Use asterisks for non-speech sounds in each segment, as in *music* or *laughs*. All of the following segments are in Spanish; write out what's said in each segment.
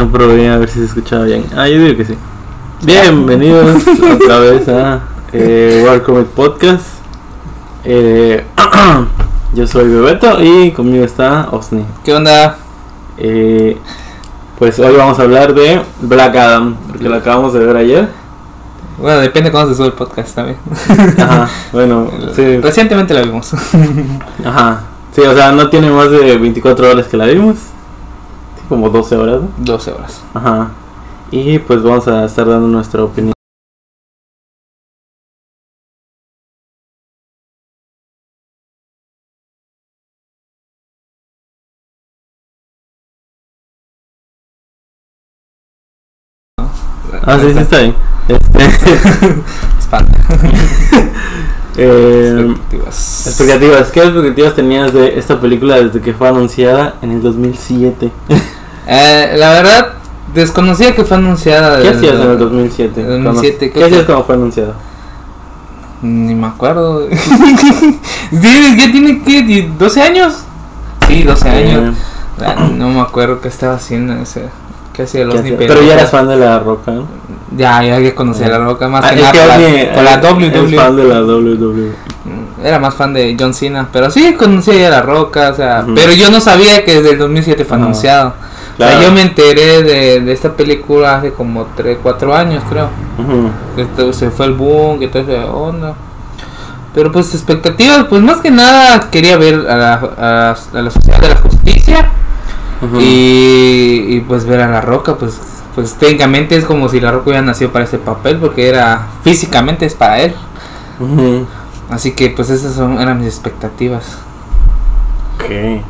No probé a ver si se escuchaba bien. Ah, yo digo que sí. Bienvenidos otra vez a eh, War Comic Podcast. Eh, *clears throat* yo soy Bebeto y conmigo está Osni. ¿Qué onda? Eh, pues hoy vamos a hablar de Black Adam, porque lo acabamos de ver ayer. Bueno, depende cuándo se sube el podcast también. *laughs* Ajá, bueno, *laughs* sí. Recientemente lo vimos. Ajá. Sí, o sea, no tiene más de 24 horas que la vimos. Como 12 horas, ¿no? 12 horas. Ajá. Y pues vamos a estar dando nuestra opinión. Ah, sí, sí, está bien. Este, *laughs* Espanta. *laughs* eh, Expectativas. expectativas. ¿Qué expectativas tenías de esta película desde que fue anunciada en el 2007? *laughs* Eh, la verdad, desconocía que fue anunciada. ¿Qué hacías en el 2007? 2007, ¿Qué hacías que- cuando fue anunciado? Ni me acuerdo. *laughs* ¿Tiene- ¿Ya tiene qué? ¿Die- ¿12 años? Sí, 12 años. Ah, No me acuerdo qué estaba haciendo ese. ¿Qué hacía ¿Qué los ni Pero ya eras fan de la roca, ¿no? Ya, ya que conocía la roca más Ah, que nada que por la, por la WWE. Fan de la WWE. Era más fan de John Cena, pero sí conocía ya la roca, o sea, Ujú. pero yo no sabía que desde el 2007 fue anunciado. O sea, Claro. yo me enteré de, de esta película hace como 3, 4 años, creo. Esto- se fue el boom, que todo esa onda. Pero pues expectativas, pues más que nada quería ver a la, a, a la Sociedad de la Justicia y, y, pues ver a la roca, pues pues técnicamente es como si la roca hubiera nacido para este papel porque era físicamente es para él. Así que pues esas son, eran mis expectativas. Ok.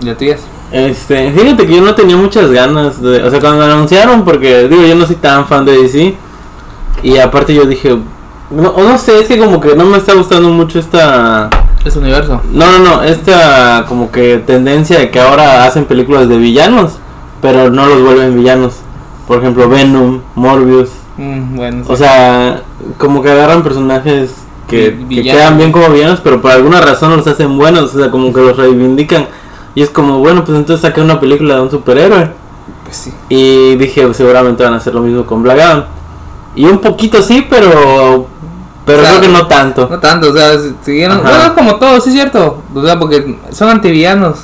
¿Ya tuyas? Este, fíjate que yo no tenía muchas ganas de, o sea, cuando anunciaron, porque digo, yo no soy tan fan de DC, y aparte yo dije, no, no sé, es que como que no me está gustando mucho esta, Es universo. no, no, no, esta como que tendencia de que ahora hacen películas de villanos, pero no los vuelven villanos, por ejemplo, Venom, Morbius, Mm, bueno, o sea, como que agarran personajes que, que quedan bien como villanos, pero por alguna razón los hacen buenos, o sea, como que los reivindican. Y es como, bueno, pues entonces saqué una película de un superhéroe. pues sí. Y dije, pues, seguramente van a hacer lo mismo con Black Adam. Y un poquito sí, pero. Pero O sea, creo que no tanto. No tanto, o sea, si- siguieron. Bueno, como todo, sí es cierto. O sea, porque son antivillanos.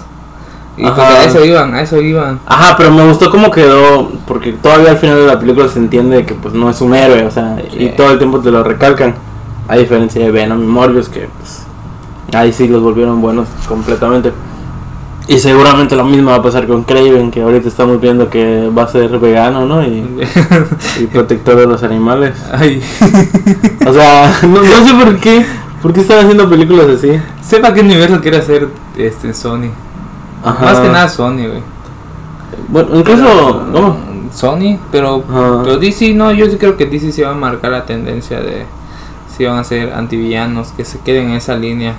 Y pues a eso iban, a eso iban. Ajá, pero me gustó cómo quedó. Porque todavía al final de la película se entiende que, pues, no es un héroe, o sea, y todo el tiempo te lo recalcan. A diferencia de Venom y Morbius, que, pues. Ahí sí los volvieron buenos completamente. Y seguramente lo mismo va a pasar con Craven, que ahorita estamos viendo que va a ser vegano, ¿no? Y, y *laughs* protector de los animales. Ay, *laughs* O sea, no, no sé por qué. ¿Por qué están haciendo películas así? sepa qué universo quiere hacer este Sony. Ajá. Más que nada Sony, güey. Bueno, incluso. ¿Cómo? Sony, pero, Ajá. pero DC no, yo sí creo que DC se va a marcar la tendencia de si van a ser antivillanos, que se queden en esa línea.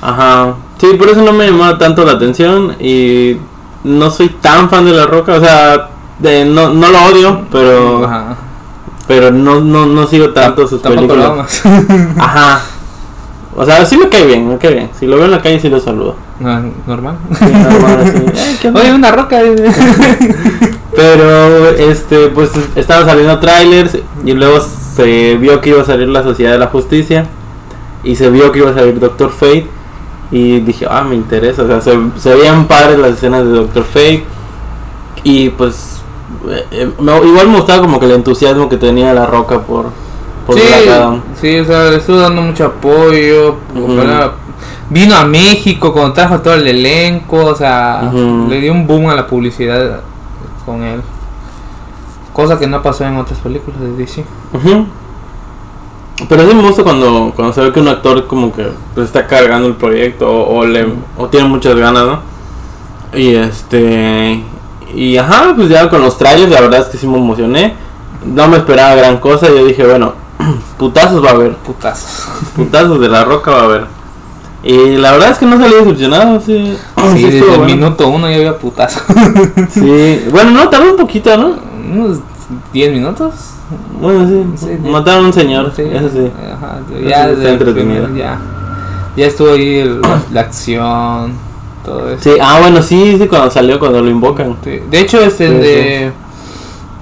Ajá. Sí, por eso no me llamó tanto la atención. Y no soy tan fan de La Roca. O sea, de, no, no lo odio, pero. Ajá. Pero no, no, no sigo tanto sus películas. *laughs* Ajá. O sea, sí me cae bien, me cae bien. Si lo veo en la calle, sí lo saludo. No, normal. Sí, normal, así, "Ay, *laughs* ¿qué onda?". Oye, una roca. *laughs* Pero, este, pues estaban saliendo trailers y luego se vio que iba a salir la Sociedad de la Justicia y se vio que iba a salir Doctor Fate y dije, ah, me interesa, o sea, se, se veían padres las escenas de Doctor Fate y pues eh, eh, me- igual me gustaba como que el entusiasmo que tenía La Roca por, por sí, sí, o sea, le estuvo dando mucho apoyo. Vino a México cuando trajo todo el elenco, o sea, le dio un boom a la publicidad con él. Cosa que no pasó en otras películas de DC. Ujú. Pero sí me gusta cuando, cuando se ve que un actor como que pues, está cargando el proyecto o, o le, o tiene muchas ganas, ¿no? Y este... Y ajá, pues ya con los trailers la verdad es que sí me emocioné. No me esperaba gran cosa, yo dije, bueno, *clears throat* putazos va a haber, Putazos. *laughs* putazos de la roca va a haber. Y la verdad es que no salí decepcionado, sí. *clears throat* Sí, sí desde el bueno. minuto uno ya había putazos. Sí, bueno, no, tardó un poquito, ¿no? *laughs* Unos 10 minutos. Bueno, sí, Sí, mataron a un señor, Sí, eso sí. Ajá, Eso ya desde el entretenido. primer- ya. Ya estuvo ahí el- la acción. todo eso. Sí, ah, bueno, sí, sí, cuando salió, cuando lo invocan. Sí. De hecho, este de...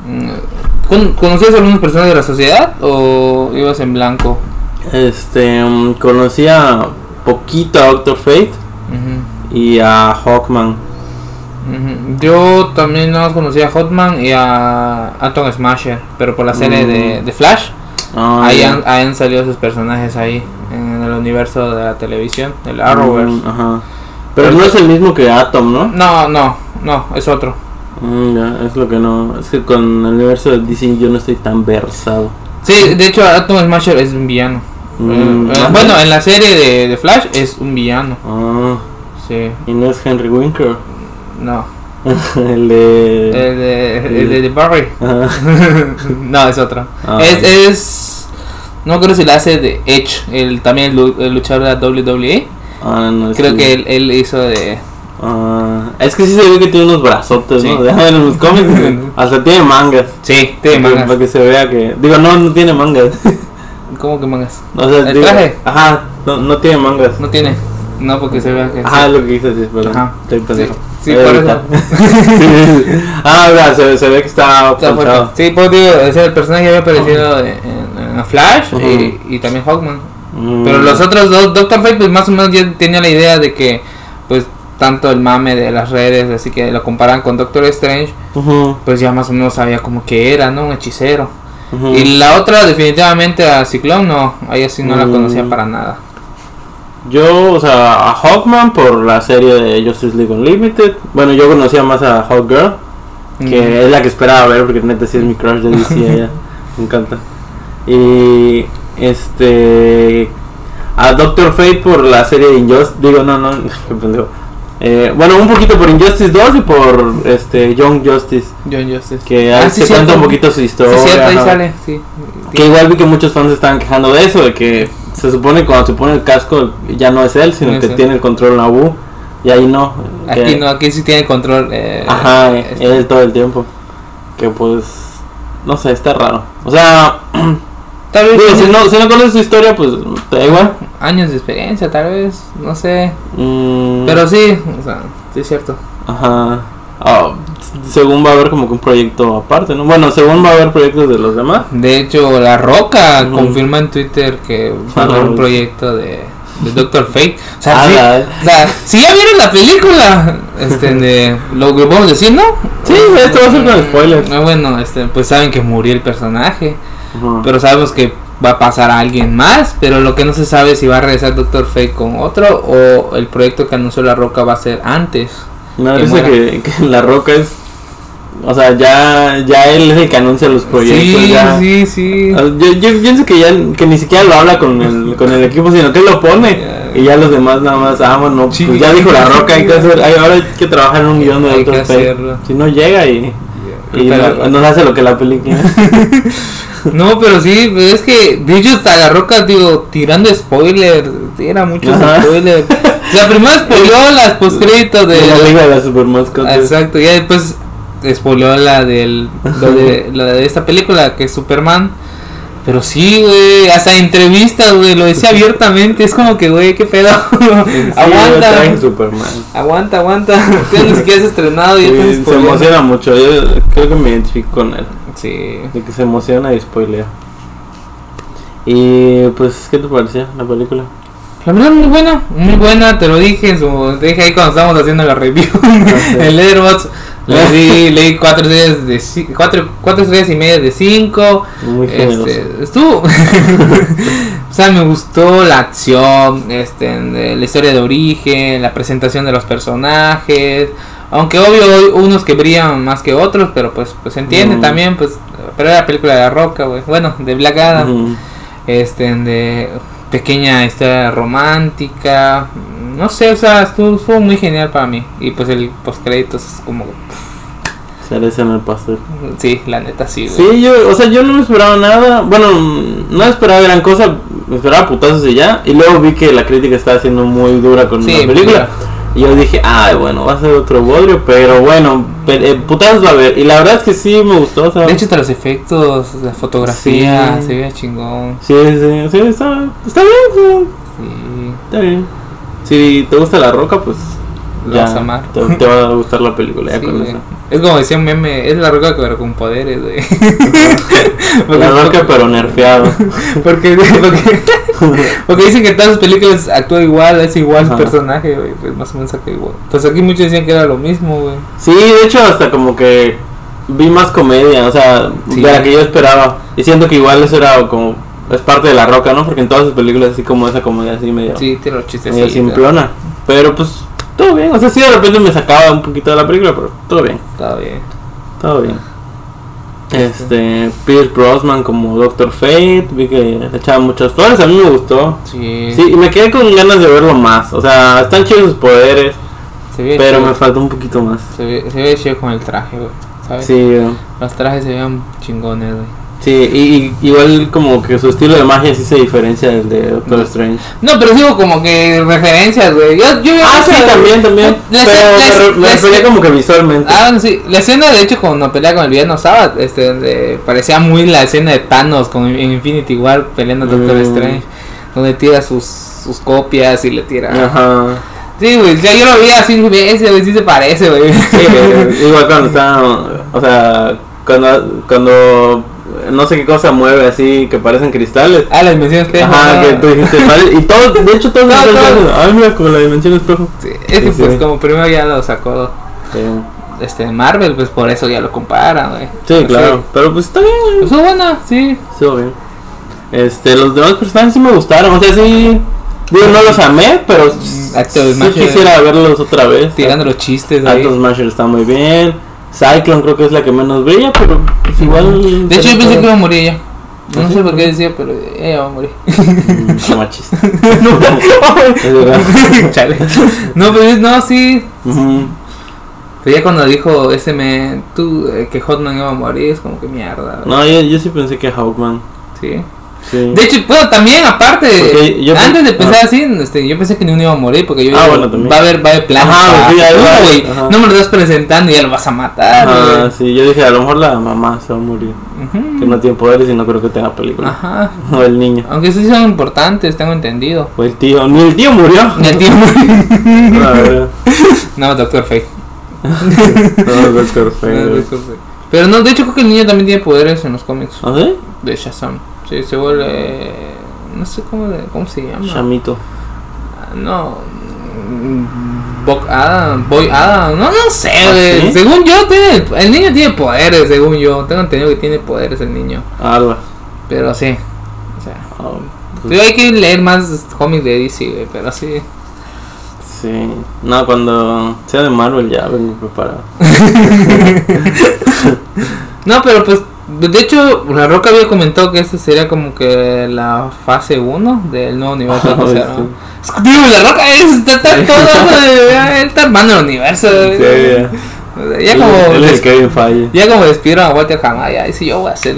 mm, ¿con- ¿Conocías a algunas personas de la sociedad o ibas en blanco? Este, mm, conocía poquito a Doctor Fate y a Hawkman. Yo también no conocía a Hotman y a Atom Smasher, pero por la serie de, Mm. de Flash, Ah, ahí, han, salido esos personajes ahí, en el universo de la televisión, el Arrowverse. Mm, ajá. Pero no es el mismo que Atom, ¿no? No, no, no, es otro. Mm, ya, es lo que no. Es que con el universo de DC yo no estoy tan versado. Sí, de hecho Atom Smasher es un villano. Eh, eh, bueno, en la serie de, de Flash es un villano. Ah, Sí, y no es Henry Winker. No. *laughs* el de. El de, el de, de Barry. *laughs* No, es otro. Ah, es, es. No creo si la hace de Edge, el, también el, lu- el luchador de la WWE. Ah, no, Creo que él, él hizo de. Ah, es que sí se ve que tiene unos brazotes, Sí. ¿no? *laughs* En los cómics hasta tiene mangas. Sí, tiene mangas. Para que se vea que. Digo, no, no tiene mangas. ¿Cómo que mangas? O sea, ¿El digo- traje? Ajá, no, no tiene mangas. No tiene. No, porque se vea que. Ajá, es lo que dices, sí, perdón. Ajá. Estoy pendejo. Sí, Por. Sí, sí, *laughs* sí. Ah, verdad, se, se ve que está Está ponchado. Sí, pues digo, ese el personaje había aparecido en, en- en Flash y, y también Hawkman. Mm. Pero los otros dos, Doctor Fate, pues más o menos ya tenía la idea de que, pues, tanto el mame de las redes, así que lo comparan con Doctor Strange, pues ya más o menos sabía como que era, ¿no? Un hechicero. Y la otra, definitivamente a Ciclón, no, ahí así no la Mm. conocía para nada. Yo, o sea, a Hawkman por la serie de Justice League Unlimited. Bueno, yo conocía más a Hawkgirl, que Mm. es la que esperaba ver, porque neta sí es mi crush de DC ella. *laughs* Me encanta. Y este. A Doctor Fate por la serie de Injustice. Digo, no, no. *laughs* Eh, bueno, un poquito por Injustice 2 y por este Young Justice. John Justice. Que Ah, sí, cierto. cuenta un poquito su Sí, historia. cierto, ahí sale, sí. Que igual vi que muchos fans estaban quejando de eso, de que se supone que cuando se pone el casco ya no es él, sino No que él. tiene el control Nabu. Y ahí no. Aquí que- no, aquí sí tiene control. Eh, Ajá, este, él todo el tiempo. Que pues. No sé, está raro. O sea, *clears throat* Tal vez digo, si, no, si no conoces su historia, pues te da igual. años de experiencia, tal vez, no sé. Mm, Pero sí, o sea, sí es cierto. Ajá. Ah, según va a haber como que un proyecto aparte, ¿no? Bueno, según va a haber proyectos de los demás. De hecho, La Roca confirma en Twitter que va a haber un Ujú. proyecto de, de Doctor *laughs* Fate. O sea, Ah, sí, la- o sea, si ya vieron la película, este, *laughs* de, lo que a decir, ¿no? Sí, esto va a ser con spoilers. Ah, bueno, este, pues saben que murió el personaje, pero sabemos que va a pasar a alguien más, pero lo que no se sabe es si va a regresar Doctor Fate con otro o el proyecto que anunció La Roca va a ser antes. Que parece que, que La Roca es. O sea, ya, ya él es el que anuncia los proyectos. sí, ya. sí, sí. Yo, yo pienso que ya que ni siquiera lo habla con el, con el equipo, sino que lo pone. Y ya los demás nada más, ah, bueno, Sí. pues ya dijo La Roca, hay que hacer, hay- ahora hay que trabajar en un guion de hacerlo. Si no llega y, y Pero- no- nos hace lo que la película. *laughs* No, pero sí, es que de hecho hasta la roca, digo, tirando spoiler, era muchos spoilers. *laughs* O sea, primero spoileó las postcréditos de, la Liga de las Supermascotas. Exacto, ya después spoileó la del lo de, *laughs* la de esta película que es Superman. Pero sí, güey, hasta entrevistas, güey, lo decía abiertamente, es como que, güey, qué pedo. Sí, *laughs* aguanta. trae Superman. Aguanta, aguanta. *laughs* Ya ni siquiera has estrenado y Sí, se emociona mucho, yo creo que me identifico con él. Sí. De que se emociona y spoilea. Y pues, ¿qué te pareció la película? La verdad muy buena, muy buena, te lo dije en su, te dije ahí cuando estábamos haciendo la review *laughs* en Letterboxd, le di, *laughs* le di cuatro estrellas de cuatro, cuatro estrellas y media de cinco, Muy generoso. este, estuvo, *laughs* o sea me gustó la acción, este, la historia de origen, la presentación de los personajes, aunque obvio unos que brillan más que otros, pero pues, pues se entiende Mm. también, pues, pero era la película de la Roca, güey, bueno, de Black Adam Ujú. este de pequeña historia romántica no sé o sea estuvo, estuvo muy genial para mí y pues el post créditos es como Cereza en el pastel. sí la neta sí güey. Sí, yo, o sea, yo no me esperaba nada. Bueno, no esperaba gran cosa. Me esperaba putazos y ya. Y luego vi que la crítica estaba siendo muy dura con Sí, la película. dura. Y yo dije, ay, bueno, va a ser otro bodrio. Pero bueno, eh, putazos va a haber. Y la verdad es que sí me gustó. Sea, de hecho hasta los efectos la fotografía Sí. se veía chingón sí, sí, sí, está, está bien. sí. Está bien. Si te gusta la roca, pues lo ya vas a amar. Te, te va a gustar la película ya Sí, con eso. Es como decía un meme, es la roca pero con poderes, güey. *laughs* La roca pero nerfeado. *laughs* porque, porque, *laughs* porque dicen que en todas las películas actúa igual, es igual Ajá. personaje, güey. Pues más o menos actúa igual. Pues aquí muchos decían que era lo mismo, güey. Sí, de hecho hasta como que vi más comedia, o sea, Sí. de la que yo esperaba. Y siento que igual eso era como es parte de la roca, ¿no? Porque en todas sus películas así como esa comedia así medio, Sí, tiene los chistes. medio simplona. Pero pues todo bien, o sea, sí de repente me sacaba un poquito de la película, pero todo bien, Está bien. todo bien. Este, Pierce Brosnan como Doctor Fate, vi que le echaba muchas flores, a mí me gustó. Sí, Sí, y me quedé con ganas de verlo más, o sea, están chidos sus poderes, se ve pero chido. me faltó un poquito más. Se ve, se ve chido con el traje, güey. ¿Sabes? Sí, eh. Los trajes se vean chingones, güey. Sí, y, y igual como que su estilo de magia sí se diferencia del de Doctor. Strange. No, pero digo como que referencias, güey. Yo, yo Ah, sí, también, también. La pero me, la- me como que visualmente. Ah, sí. La escena, de hecho, cuando pelea con el villano Sabbath, este, donde parecía muy la escena de Thanos con Infinity War peleando a Doctor Mm. Strange, donde tira sus, sus copias y le tira. Ajá. Sí, güey, ya yo lo vi así, ese güey sí se parece, güey. Sí, *laughs* igual cuando está, o sea, cuando, cuando no sé qué cosa mueve así que parecen cristales. Ah, la dimensión espejo. Ajá, ¿no? que tú dijiste, *laughs* vale, y todo, de hecho todos No, todo. ay mira como la dimensión espejo. Sí, es que Sí, pues sí. como primero ya lo sacó Sí, este Marvel, pues por eso ya lo comparan, güey. Sí, claro, pero pues está bien, güey. Pues fue buena, sí. Estuvo bien. Este, los demás personajes sí me gustaron, o sea, sí. Digo, no los amé, pero Acto sí quisiera verlos otra vez. Tirando los chistes. Actos Smasher está muy bien. Cyclone creo que es la que menos brilla, pero pues igual. De hecho, yo pensé que iba a no morir ella. No ¿Ah, sí? sé por qué decía, pero ella va a morir. *laughs* machista. *laughs* Es verdad. *laughs* Chale. No, pero no, sí. Ujú. Pero ya cuando dijo ese me, tú, eh, que Hotman iba a morir, es como que mierda. No, yo, yo sí pensé que Hawkman. Sí. Sí. De hecho, bueno, también aparte, yo antes de pensar ah. así, este, yo pensé que ni uno iba a morir porque yo Ah, bueno, va a haber, va a haber planes. Ajá, sí, güey. No me lo estás presentando y ya lo vas a matar. Ah, sí, yo dije, a lo mejor la mamá se va a morir. Ujú. Que no tiene poderes y no creo que tenga película. Ajá. *laughs* O el niño. Aunque sí son importantes, tengo entendido. O el tío. Ni el tío murió. Ni el tío murió. *laughs* Verdad. No, Doctor Fate. *laughs* No, Doctor No, Fate. Doctor Fate. Pero no, de hecho creo que el niño también tiene poderes en los cómics ¿Ah, sí? de Shazam. Sí, se vuelve... No sé cómo, cómo se llama. Chamito. No. Bob Adam, Boy Adam, no, no sé, ¿Ah, sí? Según yo, tiene, el niño tiene poderes, según yo. Tengo entendido que tiene poderes el niño. Alba. Pero sí. O sea, Ah, pues, hay que leer más cómics de DC, güey, pero sí. sí. No, cuando sea de Marvel ya vengo preparado. *laughs* No, pero pues, de hecho, La Roca había comentado que esta sería como que la fase 1 del nuevo universo. Ah, *laughs* o sea, sí. ¿no? Digo, La Roca es, está, está todo, ya, él está armando el universo. Sí, ya. Él- como... Des- el. Ya como despidieron a Walter Hamada, dice yo voy a ser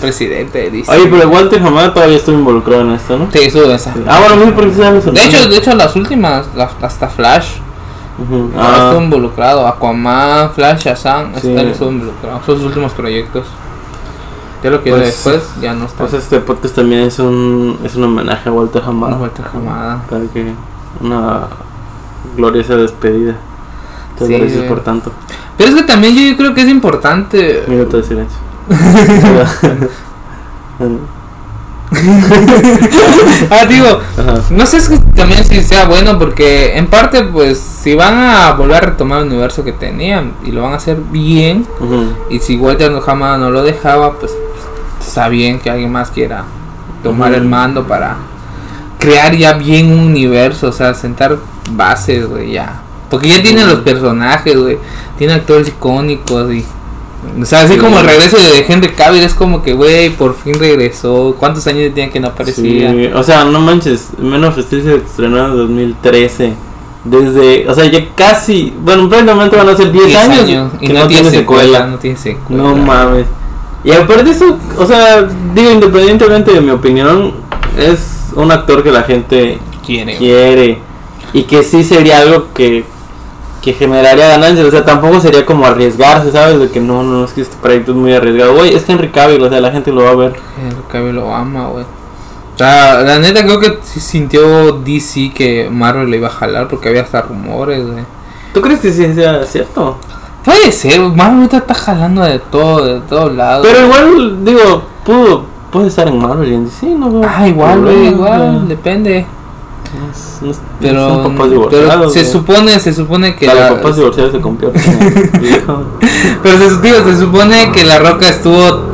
presidente de DC. Oye, pero Walter Hamada todavía estuvo involucrado en esto, ¿no? Sí, eso esa. Ah, bueno, llama eso. De hecho, de hecho las últimas, las- hasta Flash, Ujú. ah. estuvo Ah, involucrado. Aquaman, Flash, Shazam, Sí. él estuvo involucrado. Son sus últimos proyectos. Ya lo que Pues- después ya no está. pues este podcast también es un, es un homenaje a Walter Hamada. Walter Hamada. Para que una gloriosa despedida. Muchas Sí, gracias por tanto. Pero es que también yo creo que es importante. Minuto de silencio. *laughs* ah, digo, Ajá. no sé si también si sea bueno porque en parte pues si van a volver a retomar el universo que tenían y lo van a hacer bien y si Walter Hamada no lo dejaba pues está bien que alguien más quiera tomar el mando para crear ya bien un universo, o sea, sentar bases, güey, ya. Porque ya tienen Ujú. los personajes, güey. Tiene actores icónicos y o sea, así Sí. como el regreso de Henry Cavill es como que, güey, por fin regresó. ¿Cuántos años tenía que no aparecía? Sí, o sea, no manches, Men of Steel se estrenó en 2013. Desde, o sea, ya casi, bueno, prácticamente van a ser 10, 10 años, y que no, tiene secuela, no tiene secuela. No mames. Y aparte de eso, o sea, digo, independientemente de mi opinión, es un actor que la gente quiere. quiere y que sí sería algo que, que generaría ganancias, o sea, tampoco sería como arriesgarse, ¿sabes? De que no, no, es que este proyecto es muy arriesgado. Güey, es Henry Cavill, o sea, la gente lo va a ver. Henry Cavill lo ama, güey. O sea, la neta creo que sí sintió DC que Marvel le iba a jalar porque había hasta rumores, güey. ¿Tú crees que sí sea cierto? Puede ser, Marvel ahorita está jalando de todo, de todos lados. Pero igual, digo, pudo, puede estar en Marvel y en DC, ¿no? Ah, igual, güey, igual, depende. Es- es- Pero, son papás pero se supone, se supone que Para la- los papás divorciados se convierten. *laughs* Pero se, digo, se supone que La Roca estuvo.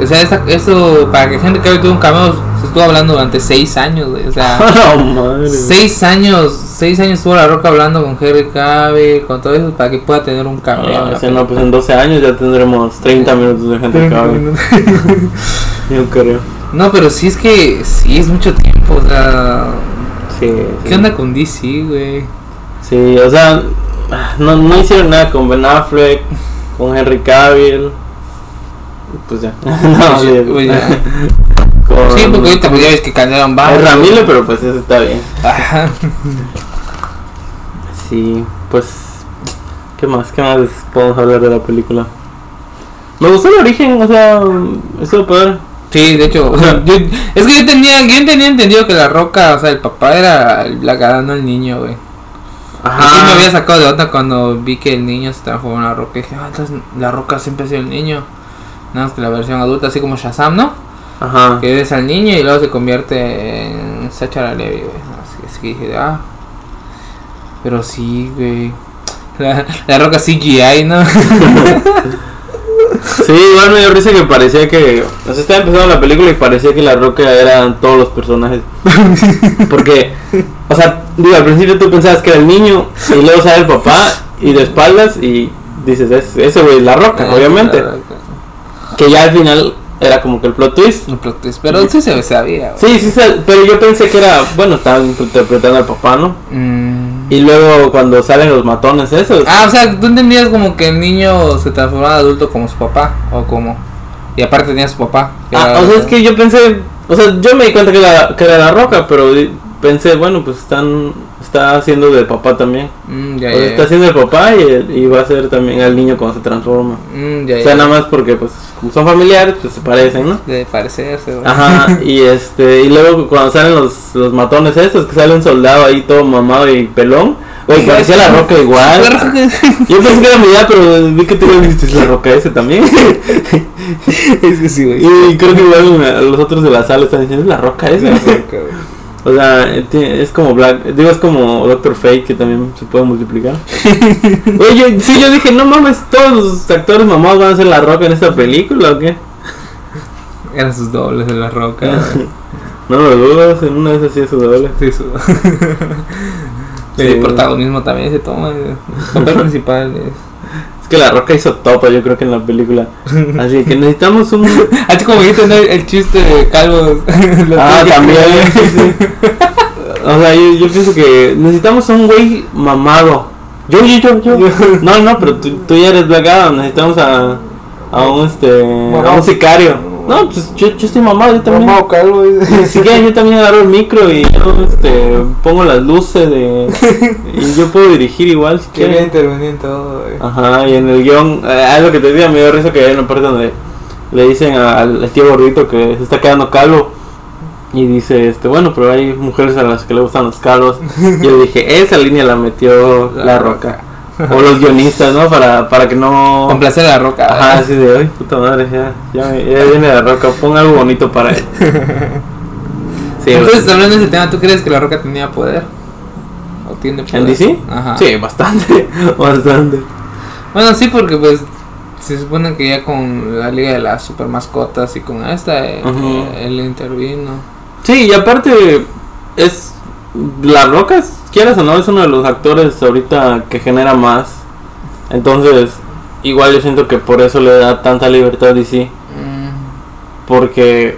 O sea, esa- eso para que Henry Cavill tuviera un cameo se estuvo hablando durante seis años, güey. O sea, *laughs* madre. seis años, seis años estuvo La Roca hablando con Henry Cavill, con todo eso, para que pueda tener un cameo. Ah, la o sea, no, pues en 12 años ya tendremos 30 minutos de gente que película. Yo creo. No, pero sí es que sí es mucho tiempo, o sea, Sí, ¿qué sí. onda con DC, güey? Sí, o sea, no, no hicieron nada con Ben Affleck, con Henry Cavill. Pues ya. *laughs* no, sí, Pues ya. *laughs* con- Sí, porque ahorita pues ya ves que cambiaron Es varios. Ramírez, pero pues eso está bien. Ajá. Sí, pues. ¿Qué más? ¿Qué más podemos hablar de la película? Me gustó el origen, o sea, eso padre. Sí, de hecho, o sea, yo- es que yo tenía, yo tenía entendido que la roca, o sea, el papá era el no el niño, güey. Ajá. Sí me había sacado de onda cuando vi que el niño se transformó en la roca. Y dije, ah, entonces la roca siempre ha sido el niño. Nada más que la versión adulta, así como Shazam, ¿no? Ajá. Que ves al niño y luego se convierte en Sacha Levi, güey. Así, así que dije, ah. Pero sí, güey. *laughs* La, la roca CGI, ¿no? *laughs* Sí, igual me dio risa que parecía que. O sea, estaba empezando la película y parecía que la roca eran todos los personajes. *laughs* Porque, o sea, digo, al principio tú pensabas que era el niño y luego sale el papá y de espaldas y dices, "Es- ese güey es la roca, obviamente. La Roca. Que ya al final era como que el plot twist. Un plot twist, Pero sí se sabía, güey. Sí, sí, pero yo pensé que era, bueno, estaba interpretando al papá, ¿no? Mm. Y luego cuando salen los matones esos. Ah, o sea, tú entendías como que el niño se transformaba en adulto como su papá, o como. Y aparte tenía su papá. Ah, o sea, es que yo pensé, o sea, yo me di cuenta que era, que era la roca, pero pensé, bueno, pues están, está haciendo de papá también. Mm, ya, O sea, ya, está haciendo el papá y, y va a ser también al niño cuando se transforma. Mm, ya, O sea, nada más porque, pues, son familiares, pues se parecen, ¿no? De parecerse, güey. Ajá, *laughs* y este, y luego cuando salen los, los matones estos, que sale un soldado ahí todo mamado y pelón, güey, parecía la roca La igual. roca- *laughs* Yo pensé que era mi idea, pero vi que tú viste, es la roca ese también. *laughs* es que sí, güey. y creo que igual los otros de la sala están diciendo, es la roca esa. La roca, güey. O sea, eh, tiene- es como Black, digo, es como Doctor Fate que también se puede multiplicar. *laughs* Oye, sí, yo dije, no mames, todos los actores mamados van a ser la roca en esta película o qué? Eran sus dobles de la roca. *laughs* No lo dudas, en una vez así es su doble. Sí, su- *laughs* Sí. El protagonismo también se toma. El papel principal es. Es que la roca hizo topa, yo creo que en la película. Así que necesitamos un. *laughs* Así como dijiste ¿no? el chiste de calvos. *laughs* Ah, también. O sea, yo, yo pienso que necesitamos un güey mamado. Yo, yo, yo, yo. *laughs* No, no, pero tú, tú ya eres Black Adam, necesitamos a, a un este a un sicario. No, pues yo, yo estoy mamado, yo también. Mamá o calvo. *laughs* Si quieren, yo también agarro el micro y yo este, pongo las luces de. Y yo puedo dirigir igual si Quería quieren. intervenir en todo, güey. Ajá, y en el guion, eh, algo que te decía, me dio risa que hay una parte donde le dicen al, al tío gordito que se está quedando calvo. Y dice, este, bueno, pero hay mujeres a las que le gustan los calvos. Yo dije, esa línea la metió La la, roca. O los guionistas, ¿no? Para, para que no... Complacer a la roca. Ajá, así de, ay, puta madre, ya, ya, ya viene la roca, pon algo bonito para él. *laughs* Sí, Entonces, hablando de ese tema, ¿tú crees que la roca tenía poder? ¿O tiene poder? ¿En DC? Ajá. Sí, bastante, *laughs* bastante. Bueno, sí, porque pues se supone que ya con la Liga de las Super Mascotas y con esta, Ujú. eh, él intervino. Sí, y aparte es La Roca, es- quieras o no, es uno de los actores ahorita que genera más. Entonces, igual yo siento que por eso le da tanta libertad a DC, Mm, porque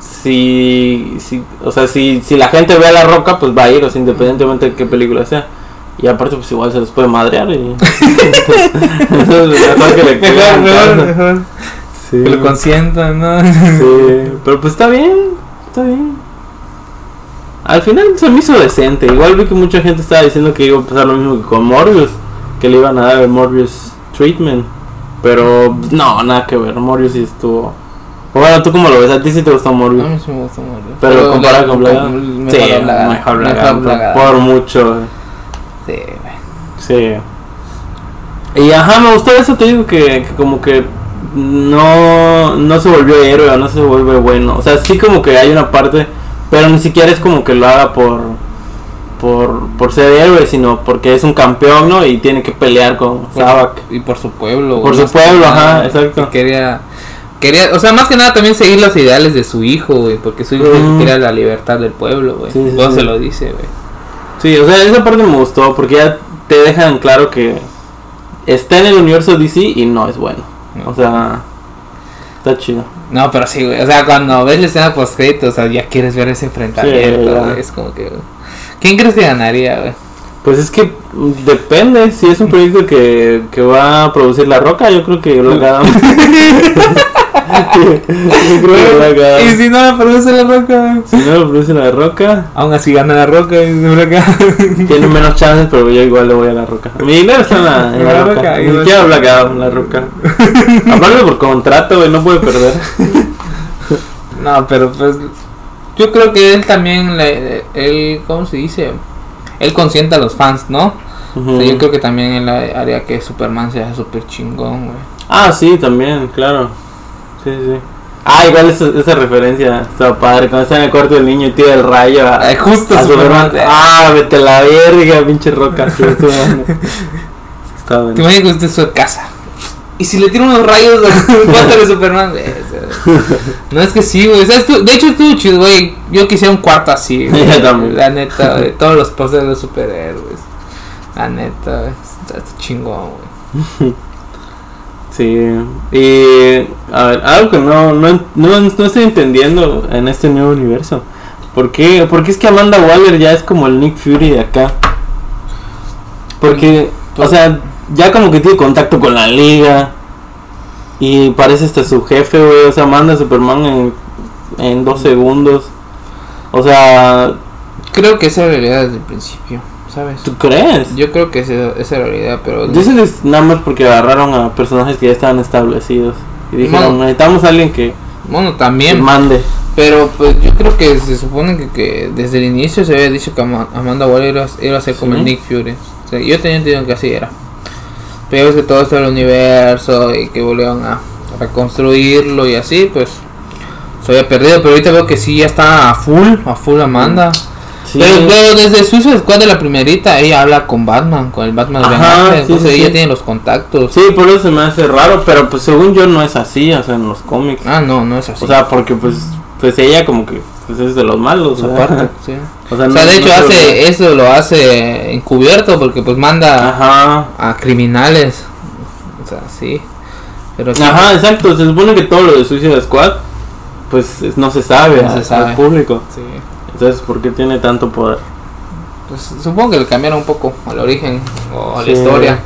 si, si o sea, si, si la gente ve a La Roca, pues va a ir, o sea, independientemente de qué película sea. Y aparte, pues igual se les puede madrear y... *laughs* Entonces, mejor que le Mejor, mejor, caso. mejor. Sí. Que lo consientan, ¿no? Sí, *laughs* pero pues está bien, está bien. Al final se me hizo decente. Igual vi que mucha gente estaba diciendo que iba a pasar lo mismo que con Morbius, que le iban a dar el Morbius treatment. Pero no, nada que ver. Morbius sí estuvo. Bueno, ¿tú cómo lo ves? ¿A ti sí te gustó A Morbius? mí sí me gustó mucho. Pero comparado la- con Black Adam. Sí, mejor Black por- mucho. Sí, güey. Sí. Y ajá, me gustó eso, te digo que, que como que no, no se volvió héroe o no se vuelve bueno. O sea, sí como que hay una parte, pero ni siquiera es como que lo haga por por, por ser héroe, sino porque es un campeón, ¿no? Y tiene que pelear con Sabak. y por su pueblo. Por su pueblo, nada, ajá, exacto. que Quería, quería, o sea, más que nada también seguir los ideales de su hijo, güey, porque su hijo quería la libertad del pueblo, güey. Sí, sí, Todo sí. se lo dice, güey. Sí, o sea, esa parte me gustó porque ya te dejan claro que está en el universo DC y no es bueno. No. O sea, está chido. No, pero sí, güey. O sea, cuando ves la escena post o sea, ya quieres ver ese enfrentamiento, Sí, Es como que. ¿Quién crees que ganaría, güey? Pues es que depende, si es un proyecto que, que va a producir La Roca, yo creo que Black *laughs* Adam. *laughs* *laughs* Y si no la produce la roca. Si no lo produce La Roca, Aún así gana la roca, y *laughs* tiene menos chances, pero yo igual le voy a La Roca. Mi dinero está en La, en la La Roca. Roca, Ni siquiera Black Adam, La Roca. *laughs* Aparte por contrato, güey, no puede perder. No, pero pues. Yo creo que él también, le, él, ¿cómo se dice? Él consienta a los fans, ¿no? O sea, yo creo que también él haría que Superman sea súper chingón, güey. Ah, sí, también, claro. Sí, sí. Ah, igual esa, esa referencia está padre. Cuando está en el cuarto del niño y tira el rayo a, Ay, justo a Superman. Superman. Ah, vete a la verga, pinche roca. Estuvo *laughs* bueno. Está Te imaginas que usted es su casa. Y si le tira unos rayos *laughs* póster de Superman, güey, o sea, No es que sí, güey. de hecho, estuvo chido, güey. Yo quisiera un cuarto así, *laughs* güey. La neta, güey. Todos los pósters de superhéroes. La neta, güey. Está, está chingón, güey. Sí. Y. A ver, algo que no, no, no, no estoy entendiendo en este nuevo universo. ¿Por qué? Porque es que Amanda Waller ya es como el Nick Fury de acá. Porque, o sea, ya como que tiene contacto con la liga. Y parece hasta su jefe, güey. O sea, manda a Superman en, en dos segundos. O sea, Creo que esa realidad desde el principio, ¿sabes? ¿tú crees? Yo creo que esa, esa es la realidad, pero. Dicen es nada más porque agarraron a personajes que ya estaban establecidos. Y dijeron, necesitamos a alguien que, Bueno, que también. mande. Pero pues yo creo que se supone que, que desde el inicio se había dicho que Ama- Amanda Waller iba, a- iba a ser como Sí. el Nick Fury. O sea, yo tenía entendido que así era. Pero es que todo esto del universo y que volvieron a reconstruirlo y así, pues se había perdido. Pero ahorita veo que sí ya está a full, a full Amanda. Sí. Pero, pero desde Suicide Squad de la primerita, ella habla con Batman, con el Batman de Ajá, Venganza, sí, entonces sí, ella sí. tiene los contactos. Sí, por eso se me hace raro, pero pues según yo no es así, o sea, en los cómics. Ah, no, no es así. O sea, porque pues pues ella como que pues es de los malos, aparte, *laughs* sí. O sea, O sea, no- de hecho no hace eso lo hace encubierto porque pues manda Ajá. a criminales. O sea, sí. Pero sí, Ajá, exacto, se supone que todo lo de Suicide Squad pues es- no se sabe, No se sabe. al público. sí. Entonces, ¿por qué tiene tanto poder? Pues supongo que le cambiaron un poco al origen o a Sí. la historia.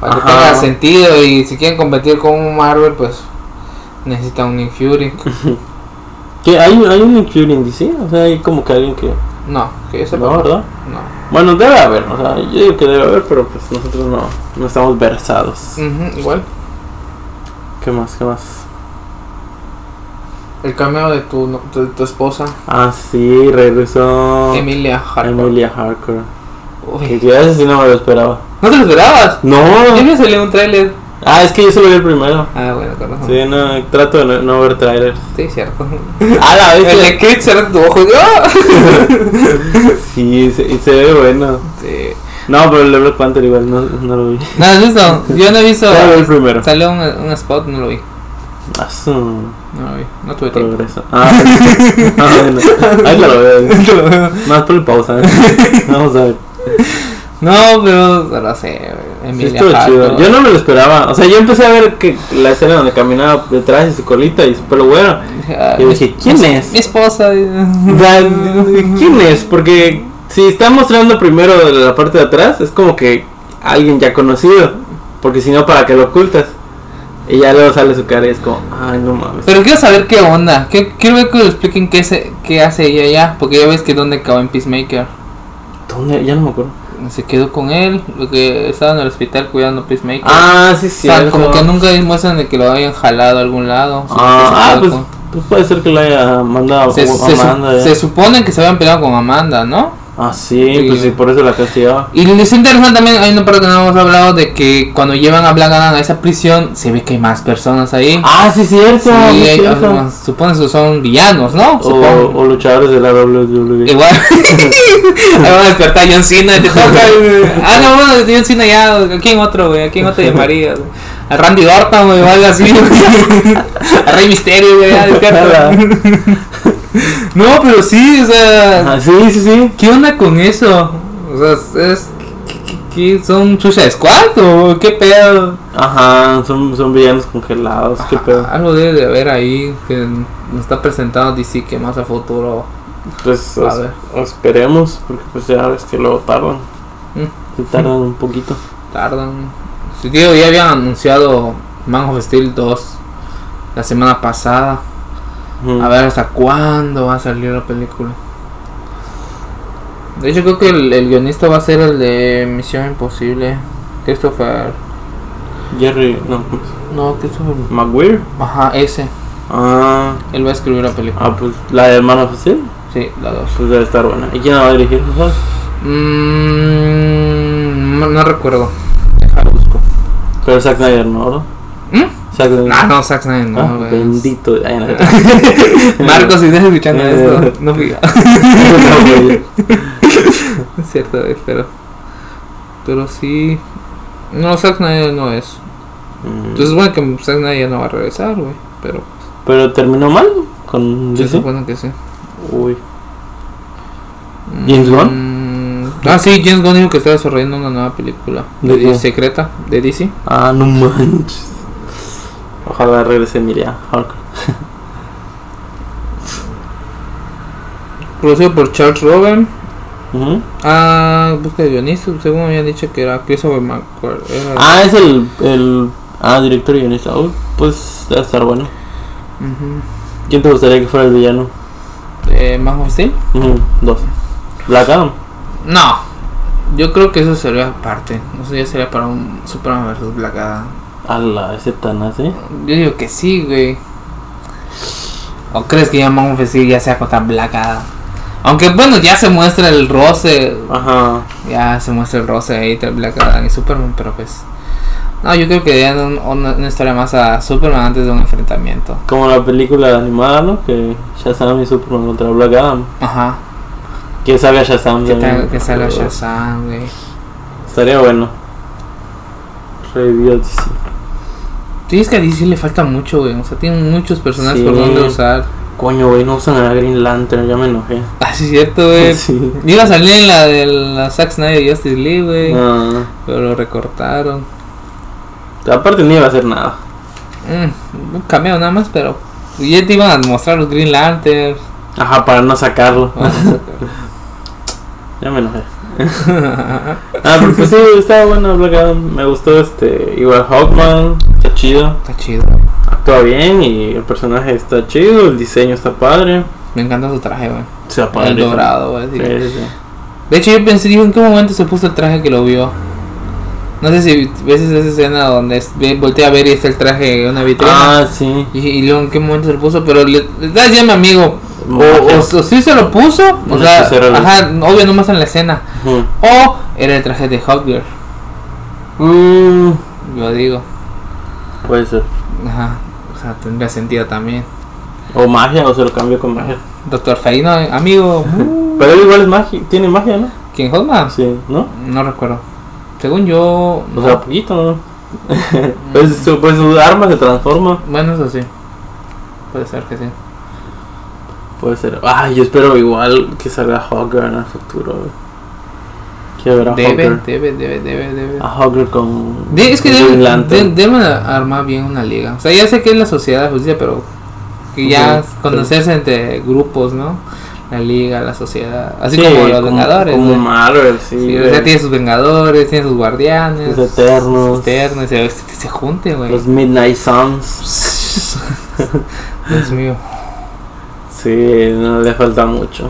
Para que Ajá. tenga sentido y si quieren competir con Marvel pues necesita un Nick Fury. *laughs* ¿Qué? ¿Hay, hay un Nick Fury en DC? O sea, hay como que alguien que... No, que yo sepa. No, ¿verdad? No. Bueno, debe haber, o sea, yo digo que debe haber, pero pues nosotros no, no estamos versados. Ujú, igual. ¿Qué más? ¿Qué más? El cameo de tu, de tu esposa, Ah, sí, regresó Emilia Harper. Emilia Harker. Uy, Que ese sí no me lo esperaba. ¿No te lo esperabas? No. Yo me salió un tráiler. Ah, es que yo solo vi el primero. Ah, bueno, con razón. Sí, no, trato de no, no ver trailers. Sí, cierto. *laughs* Ah, la El de vez. Kate cerrando tu ojo. ¡ah! *laughs* Sí, se, y se ve bueno. Sí. No, pero el de Black Panther igual no, no lo vi. ¿No has visto? Yo no he visto. Solo vi el primero. Salió un, un spot, no lo vi. No. No tuve tiempo. progreso. Ah, ah, *laughs* bueno. Ahí lo veo. Más por el pausa. ¿eh? *laughs* Vamos a ver. No, pero no sé. güey, Sí, Emilia estuvo chido. Yo no me lo esperaba. O sea, yo empecé a ver que la escena donde caminaba detrás de su colita y su pelo bueno. Ah, Yo mi- dije, ¿quién mi- es? Mi esposa. ¿Quién es? Porque si está mostrando primero la parte de atrás, es como que alguien ya conocido. Porque si no, ¿para qué lo ocultas? Y ya luego sale su cara y es como, ay, no mames. Pero quiero saber qué onda. ¿Qué- quiero ver que lo expliquen qué, se, qué hace ella ya. Porque ya ves que dónde acabó en Peacemaker. ¿Dónde? Ya no me acuerdo. Se quedó con él. Lo que estaba en el hospital cuidando a Peacemaker. Ah, sí, o sí. sea, como que nunca muestran de que lo hayan jalado a algún lado. Ah, ah, pues, pues puede ser que lo haya mandado se, a se Amanda. ya. se supone que se habían peleado con Amanda, ¿no? Ah, sí, Sí. pues sí, por eso la castigaba. Y es interesante también, hay una parte que no hemos hablado de que cuando llevan a Black Adam a esa prisión, se ve que hay más personas ahí. Ah, sí, cierto. Sí, hay- cierto. ah, supongo que son villanos, ¿no? o, o luchadores de la WWE. Igual. *laughs* Ahí va a despertar John Cena, te toca. *laughs* Ah, no, bueno, John Cena ya. ¿A quién otro, güey? ¿A quién otro llamaría? A Randy Orton, güey, o algo así. *laughs* A Rey Mysterio, güey, ya despierta. *laughs* No, pero sí, o sea. Ah, sí, sí, sí. ¿Qué onda con eso? O sea, es. ¿qué- ¿Son Suicide Squad o qué pedo? Ajá, son, son villanos congelados, qué pedo. Algo debe de haber ahí que nos está presentando DC que más a futuro. Pues A os- ver. esperemos, porque pues ya ves que luego tardan. Mm. Tardan un poquito. Tardan. Sí, tío, ya habían anunciado Man of Steel 2 la semana pasada. A ver hasta cuándo va a salir la película. De hecho, creo que el, el guionista va a ser el de Misión Imposible. Christopher. Jerry, no, No, Christopher. Maguire. Ajá, ese. Ah, Él va a escribir la película. ah, pues la de Man of Steel, Sí, la 2. pues debe estar buena. ¿Y quién la va a dirigir? ¿No sabes? Mm, no, no recuerdo. Déjalo busco. Pero Zack Snyder no. Zack Snyder. No, no, Zack Snyder, no, Ah, güey. bendito. Ay, no. *laughs* Marcos, si estás escuchando esto, *laughs* no fija. Es *laughs* cierto, güey, pero. Pero sí. No, Zack Snyder no es. Mm. Entonces, bueno, que Zack Snyder ya no va a regresar, güey. Pero. Pero terminó mal con Se DC. supone que sí. Uy. ¿James Mm, Ah, sí, James Gunn dijo que está desarrollando una nueva película. ¿De De secreta, de DC. Ah, no manches. Ojalá regrese Emilia Hulk. *laughs* Producido por Charles Robin. Ah, busca de guionista. Según habían dicho que era Christopher McQuarrie. Ah, es el, el. Ah, director y guionista. Uy, pues debe estar bueno. ¿Quién te gustaría que fuera el villano? Eh, of Steel. Ujú, Dos. Black Adam. No, yo creo que eso sería aparte. No sé, ya sería para un Superman vs Black Adam. Ala, ese tan así. Yo digo que sí, güey. ¿O crees que ya Steel ya sea contra Black Adam? Aunque bueno, ya se muestra el roce. Ajá. Ya se muestra el roce ahí entre Black Adam y Superman, pero pues. No, yo creo que ya un- una, una historia más a Superman antes de un enfrentamiento. Como la película animada, ¿no? Que Shazam y Superman contra Black Adam. Ajá. Que salga Shazam Que, también. que salga Shazam, güey. Estaría bueno. Review DC. Sí, es que a DC le falta mucho, güey. O sea, tiene muchos personajes Sí. por donde usar. Coño, güey, no usan a la Green Lantern, ya me enojé. Ah, sí, es cierto, güey. *laughs* Sí. Iba a salir en la de la Zack Snyder Justice League, güey. Ah, Pero lo recortaron. aparte ni iba a hacer nada. Mm, un cameo nada más, pero. Ya te iban a mostrar los Green Lantern. Ajá, para no sacarlo. Vamos a sacar. ya me enojé. Ah, pero pues sí, estaba bueno Black Adam. Me gustó este. Igual Hawkman, está chido. Está chido. Actúa bien y el personaje está chido. El diseño está padre. Me encanta su traje, güey. Está padre. El dorado, güey. Sí, sí. De hecho, yo pensé, digo, ¿en qué momento se puso el traje que lo vio? No sé si ves esa escena donde es- voltea a ver y está el traje en una vitrina. Ah, sí. Y, y luego en qué momento se lo puso, pero le, le a mi amigo. O, o, o sí se lo puso, o sea, ajá, obvio nomás en la escena. O era el traje de Hotgirl, Mm, yo digo. puede ser. Ajá, o sea, tendría sentido también. O magia, o se lo cambió con magia. Doctor Fey, no, amigo. *laughs* uh, Pero él igual es magia, tiene magia, ¿no? ¿Quién Hotman? Sí, ¿no? No recuerdo. Según yo. O no. sea, poquito, ¿no? *laughs* pues, pues su arma se transforma. bueno, eso sí. Puede ser que sí. Puede ser. Ay, yo espero igual que salga Hawker en el futuro. Quiero ver a Debe, Hawker. debe, debe, debe, debe. A Hawker con. De- es que deben, de- deben armar bien una liga. O sea, ya sé que es la sociedad de justicia, pero que ya conocerse entre grupos, ¿no? La liga, la sociedad. Así Sí, como los Vengadores. Como. Marvel, sí. Sí, o güey. sea, tiene sus Vengadores, tiene sus Guardianes. Los Eternos. sus Eternos, se, se, se junten, güey. Los Midnight Suns. *laughs* Dios mío. Sí, no le falta mucho.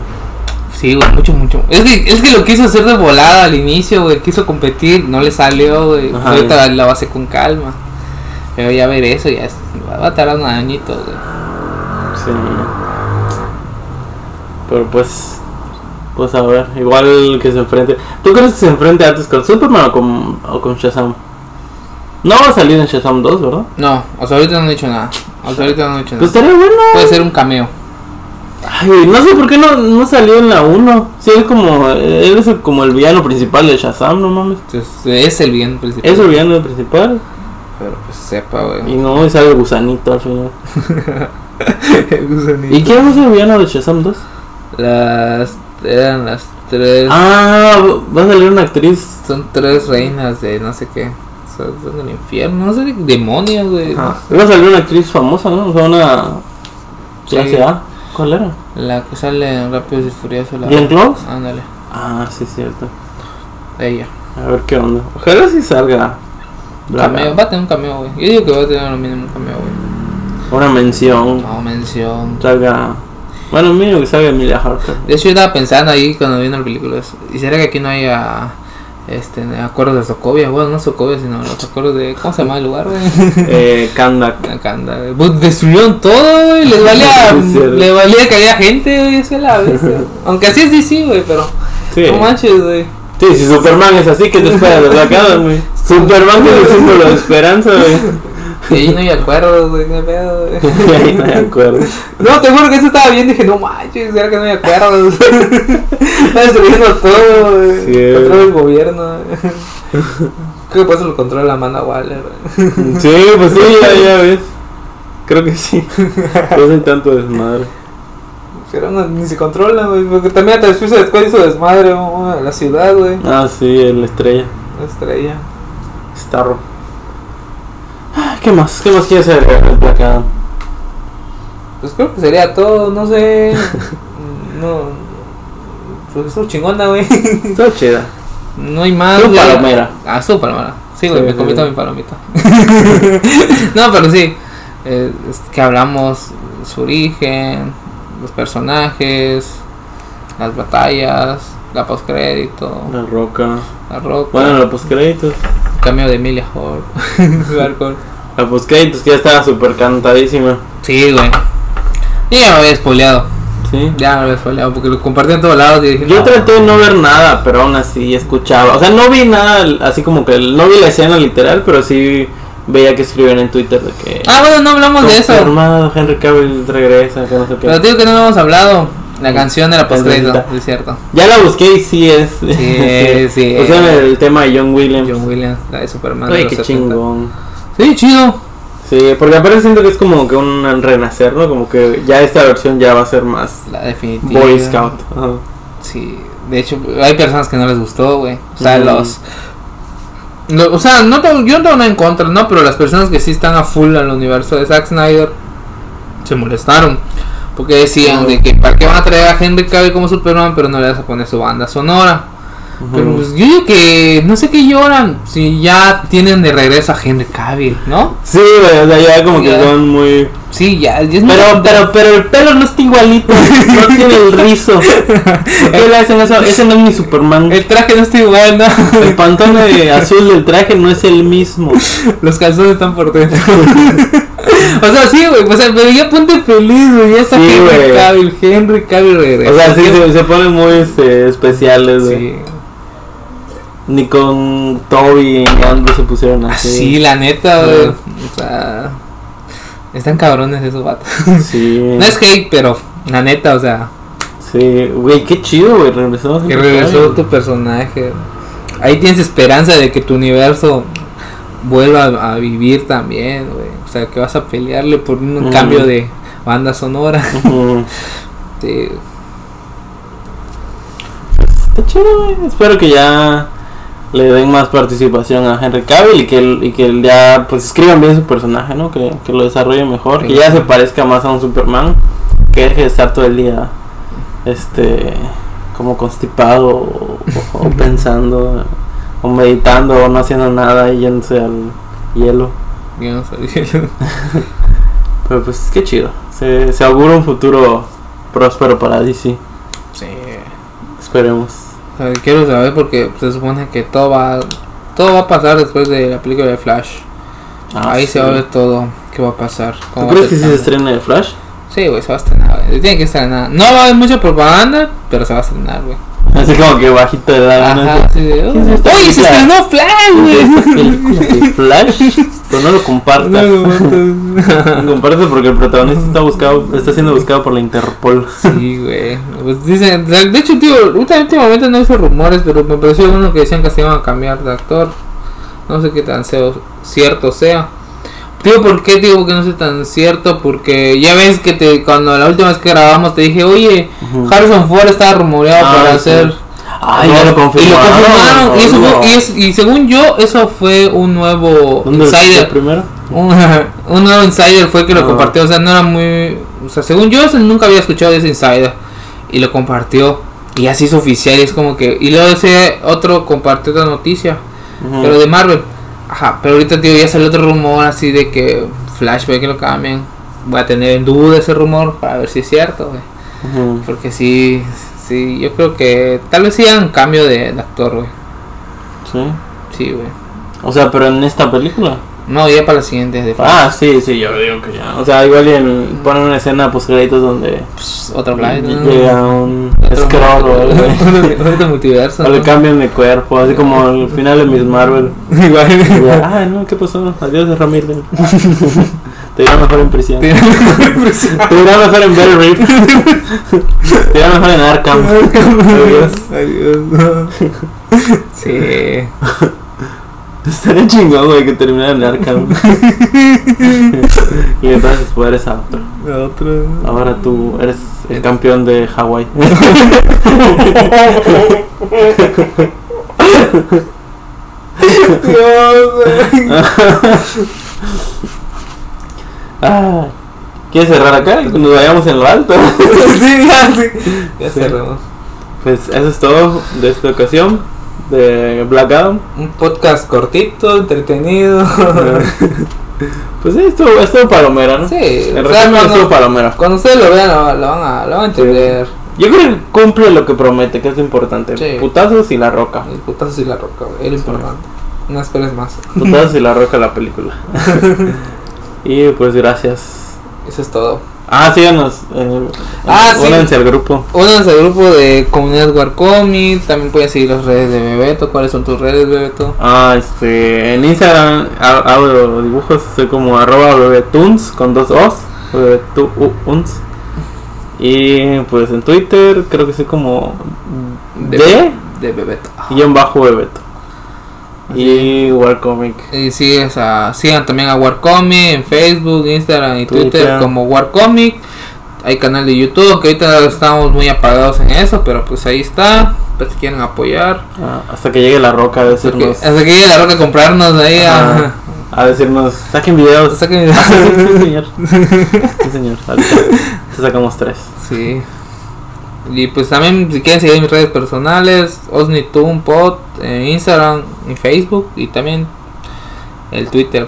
Sí, güey, mucho, mucho. Es que, es que lo quiso hacer de volada al inicio, güey. Quiso competir, no le salió, güey. Ajá. Ahorita la va a hacer con calma. Pero ya ver eso, ya es- va a tardar un añito, güey. Sí. Pero pues. Pues a ver, igual que se enfrente. ¿Tú crees que se enfrente antes con Superman o con, o con Shazam? No va a salir en Shazam 2, ¿verdad? No, hasta ahorita no han dicho nada. Hasta ahorita no han dicho Pues nada. estaría bueno. Puede ser un cameo. Ay, no sé por qué no, no salió en la 1. Sí, es como, él es el- como el villano principal de Shazam, no mames. Entonces, es el bien principal. Es el villano principal. Pero pues sepa, Y güey. no, y sale el gusanito al final. *laughs* El gusanito. ¿Y quién es el villano de Shazam 2? Las. Eran las tres. Ah, va a salir una actriz. Son tres reinas de no sé qué. Son, del infierno. No sé demonios, güey. Ah, va a salir una actriz famosa, ¿no? O sea, una. Sí. Clase A. ¿Cuál era? La que sale en Rápidos y Furiosos. La... ¿Glenn Close? Ándale. Ah, sí, cierto. Ella. A ver qué onda. Ojalá sí salga. Cameo. Va a tener un cameo, güey. Yo digo que va a tener lo mínimo un cameo, güey. Una mención. No, mención. Salga. Bueno, mínimo que salga Emilia Harper. De hecho, yo estaba pensando ahí cuando viendo la película. ¿Y será que aquí no haya este, acuerdos de Sokovia? Bueno, no Sokovia, sino los acuerdos de. ¿Cómo se llama el lugar, güey? *laughs* eh, *laughs* Kandak. Güey. Pues destruyeron todo, güey. Les *laughs* valía, le valía que había gente, güey. Eso es la bestia. Aunque así es DC, güey, pero. Sí. No manches, güey. Sí, si Superman es así, ¿qué te esperas de la cara, güey? Superman es el símbolo de esperanza, güey. Y ahí no hay acuerdos, güey. Qué pedo, güey. Y *laughs* ahí no me acuerdo. No, te juro que eso estaba bien. Dije, no manches, era que no hay acuerdos. *laughs* Está destruyendo todo, güey. Sí. Controla el gobierno, güey. *laughs* Creo que por eso lo controla la Amanda Waller, güey. Sí, pues sí, ya, ya ves. Creo que sí. No soy tanto desmadre. Pero no, ni se controla, güey. Porque también hasta Suicide Squad hizo desmadre, güey, la ciudad, güey. Ah, sí, el estrella. La estrella. Starro. *gasps* ¿Qué más? ¿Qué más quieres hacer de acá? Pues creo que sería todo, no sé. *laughs* no. Pues estuvo chingona, güey. Está chida. No hay más. Estuvo palomera. Ah, estuvo palomera. Sí, güey, Sí, me sí, comí sí. toda mi palomita. *laughs* no, pero sí. eh, es que hablamos su origen, los personajes, las batallas, la postcrédito, La roca. la roca, Bueno, la postcréditos. Cambio de Emilia Hall. Hardcore. La postcréditos que ya estaba súper cantadísima. sí, güey. Y ya me había spoileado. Sí. Ya me había spoileado porque lo compartí en todos lados y dije. Yo no. traté de no ver nada, pero aún así escuchaba. O sea, no vi nada así como que no vi la escena literal, pero sí veía que escribían en Twitter de que. Ah, bueno, no hablamos de eso. Confirmado, Henry Cavill regresa, que no sé qué. Pero digo que no hemos hablado. La canción de la Necesita. es cierto. Ya la busqué y sí es. Sí, *laughs* sí. O sea, el tema de John Williams. John Williams, la de Superman. Ay, qué 70. chingón. Sí, chido. Sí, porque aparte siento que es como que un renacer, ¿no? Como que ya esta versión ya va a ser más La definitiva. Boy Scout. Ajá. Sí, de hecho, hay personas que no les gustó, güey. O sea, los. lo- o sea, no tengo, yo no tengo nada en contra, ¿no? Pero las personas que sí están a full al universo de Zack Snyder se molestaron. Porque decían de que para qué van a traer a Henry Cavill como Superman, pero no le vas a poner su banda sonora. Pero pues yo digo que no sé qué lloran si ya tienen de regreso a Henry Cavill, ¿no? Sí, o sea, ya como que son muy. Sí, ya, ya es muy- Pero, pero, pero el pelo no está igualito, *laughs* no tiene el rizo. ¿Por qué le hacen eso? Ese no es mi Superman. el traje no está igual, ¿no? El pantone *laughs* azul del traje no es el mismo. Los calzones están por dentro. *laughs* o sea, sí, güey. O sea, pero ya ponte feliz, güey. Ya está Sí, Henry. Cavill. Henry Cavill regresa. O sea, sí, se, se ponen muy este, especiales, güey. Sí. Ni con Toby ni Andrew se pusieron Ah, así. sí, la neta, güey. O sea, están cabrones esos vatos. *laughs* Sí, no es hate, pero la neta, o sea, sí. Güey, qué chido, güey. Regresó. que regresó tu personaje. Ahí tienes esperanza de que tu universo vuelva a vivir también, güey. Sea, que vas a pelearle por un cambio de banda sonora. *laughs* Sí. Está chido. Espero que ya le den más participación a Henry Cavill y que, y que ya pues escriban bien su personaje, ¿no? Que, que lo desarrollen mejor, que Sí. ya se parezca más a un Superman, que deje de estar todo el día este como constipado o, o *laughs* pensando o meditando o no haciendo nada y yéndose al hielo. *laughs* Pero pues qué chido. Se, se augura un futuro próspero para DC. Sí. Esperemos. Ver, quiero saber porque se supone que todo va todo va a pasar después de la película de Flash. Ah, Ahí sí. se va a ver todo qué va a pasar. ¿Tú crees que sí se estrena de Flash? Sí, güey, se va a estrenar, güey. Tiene que estrenar. No va a haber mucha propaganda, pero se va a estrenar, güey. Así como que bajito de edad. ¿no? Ajá, sí, de, ¿Qué es esta Oye, se estrenó Flash, ¿Qué es esta güey. película de Flash, pero no lo compartas. No, no. Compártelo *laughs* porque el protagonista está buscado, está siendo buscado por la Interpol. Sí, güey. Pues dicen, de hecho, tío, últimamente no hice rumores, pero me pareció uno que decían que se iban a cambiar de actor. No sé qué tan cierto sea. Tío, ¿por qué digo que no sé tan cierto? Porque ya ves que te, cuando la última vez que grabamos te dije, oye. Harrison Ford estaba rumoreado Ah, para sí. hacer... Ay, ya lo Y lo confirmaron. confirmaron. Y, eso fue- y es- y según yo, eso fue un nuevo ¿Dónde lo escuché insider. primero? Un, *laughs* un nuevo insider fue que lo Ah. compartió, o sea, no era muy... O sea, según yo, nunca había escuchado de ese insider. Y lo compartió. Y así es oficial, y es como que... Y luego ese otro compartió otra noticia, pero de Marvel. Ajá, pero ahorita, tío, ya salió otro rumor así de que Flashback que lo cambien. Voy a tener en duda ese rumor para ver si es cierto, güey. Porque sí, sí, yo creo que tal vez sí hagan cambio de, de actor, güey. Sí. Sí, güey. O sea, pero en esta película. No, ya para la siguiente de Flash. Ah, sí, sí, yo digo que ya. O sea, igual en, ponen una escena post créditos donde Pues, otro ¿no? llega un scroll *laughs* o. Otro multiverso. O le cambian de cuerpo, así como el final de Miss Marvel. *laughs* Igual. Ay, no, ¿qué pasó? Adiós, Ramírez. *laughs* Te irá mejor en prisión. Te irá mejor en Berry Reef. Te irá mejor en Arkham. Adiós. Adiós. Sí. *laughs* Estaría chingón, güey, que terminara en Arkham. *laughs* y le das sus poderes a otro. Otro. Ahora tú eres el campeón de Hawái. *laughs* Ah, ¿Quieres cerrar acá? Y Nos vayamos en lo alto. sí, ya, sí. Ya cerramos. Pues eso es todo de esta ocasión. De Black Adam. Un podcast cortito, entretenido. *laughs* Pues sí, estuvo, estuvo palomera, ¿no? Sí, En resumen, estuvo palomera. cuando ustedes lo vean, lo, lo van a, lo van a entender. Yo creo que cumple lo que promete, que es lo importante. Sí. Putazos y la roca. El putazo y la roca, es lo importante. No esperes más. Putazos y la *laughs* roca la película. *laughs* y pues gracias. Eso es todo. Ah, síganos. En, Ah, sí. únanse al grupo. Únanse al grupo de Comunidad Warcomic. También pueden seguir las redes de Bebeto. ¿Cuáles son tus redes, Bebeto? Ah, este, en Instagram ha- hago dibujos, soy como arroba bebetuns con dos os, bebetuns. Y pues en Twitter creo que soy como de de Bebeto. guion bajo bebeto. Y Warcomic. Y sí, o sea, sigan también a Warcomic en Facebook, Instagram y Twitter, Twitter. como Warcomic. Hay canal de YouTube, que ahorita estamos muy apagados en eso, pero pues ahí está. Pues si quieren apoyar. Ah, hasta que llegue la roca a Hasta que, decirnos. hasta que llegue la roca a comprarnos ahí a... Ajá, a decirnos, saquen videos. *laughs* Saquen- Ah, *laughs* sí, sí, señor. Sí, señor. Ahorita te sacamos tres. Sí. Y pues también si quieren seguir mis redes personales, OsniToonPod en Instagram y Facebook y también el Twitter.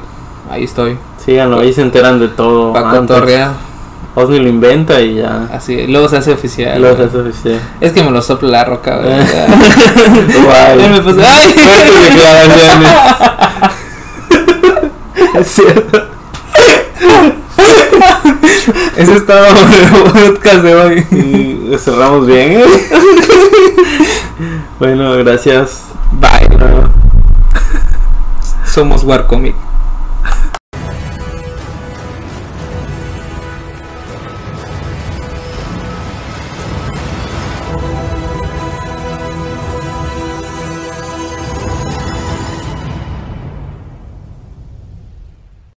Ahí estoy. Síganlo, ahí se enteran de todo. Para antes. cotorrear. Osni lo inventa y ya. Así, luego se hace oficial. Lo güey. hace oficial. Es que me lo sopla la roca, güey. *laughs* Guay. Me ¡ay! *laughs* Declaraciones. *laughs* es cierto. Eso es todo por el podcast de hoy. Cerramos bien. ¿eh? *laughs* bueno, gracias. Bye. Somos Warcomic.